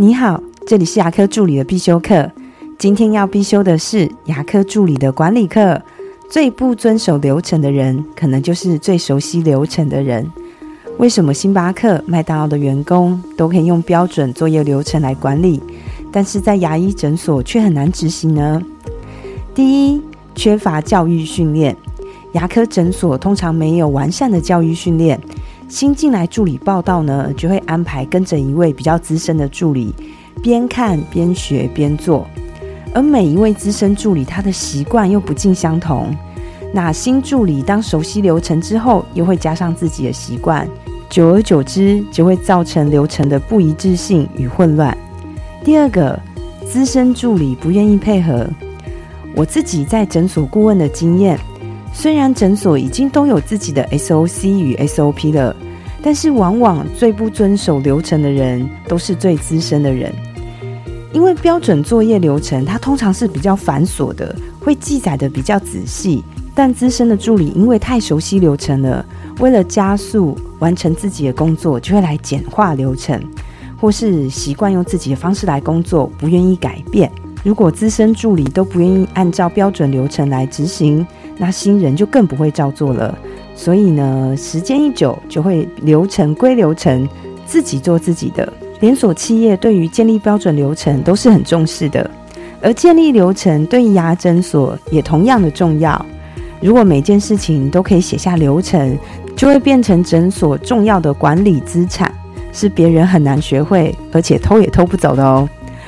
你好，这里是牙科助理的必修课。今天要必修的是牙科助理的管理课。最不遵守流程的人，可能就是最熟悉流程的人。为什么星巴克、麦当劳的员工都可以用标准作业流程来管理，但是在牙医诊所却很难执行呢？第一，缺乏教育训练。牙科诊所通常没有完善的教育训练。新进来助理报道呢，就会安排跟着一位比较资深的助理，边看边学边做。而每一位资深助理，他的习惯又不尽相同。那新助理当熟悉流程之后，又会加上自己的习惯，久而久之，就会造成流程的不一致性与混乱。第二个，资深助理不愿意配合。我自己在诊所顾问的经验。虽然诊所已经都有自己的 SOC 与 SOP 了，但是往往最不遵守流程的人都是最资深的人。因为标准作业流程它通常是比较繁琐的，会记载的比较仔细。但资深的助理因为太熟悉流程了，为了加速完成自己的工作，就会来简化流程，或是习惯用自己的方式来工作，不愿意改变。如果资深助理都不愿意按照标准流程来执行，那新人就更不会照做了。所以呢，时间一久，就会流程归流程，自己做自己的。连锁企业对于建立标准流程都是很重视的，而建立流程对牙诊所也同样的重要。如果每件事情都可以写下流程，就会变成诊所重要的管理资产，是别人很难学会，而且偷也偷不走的哦。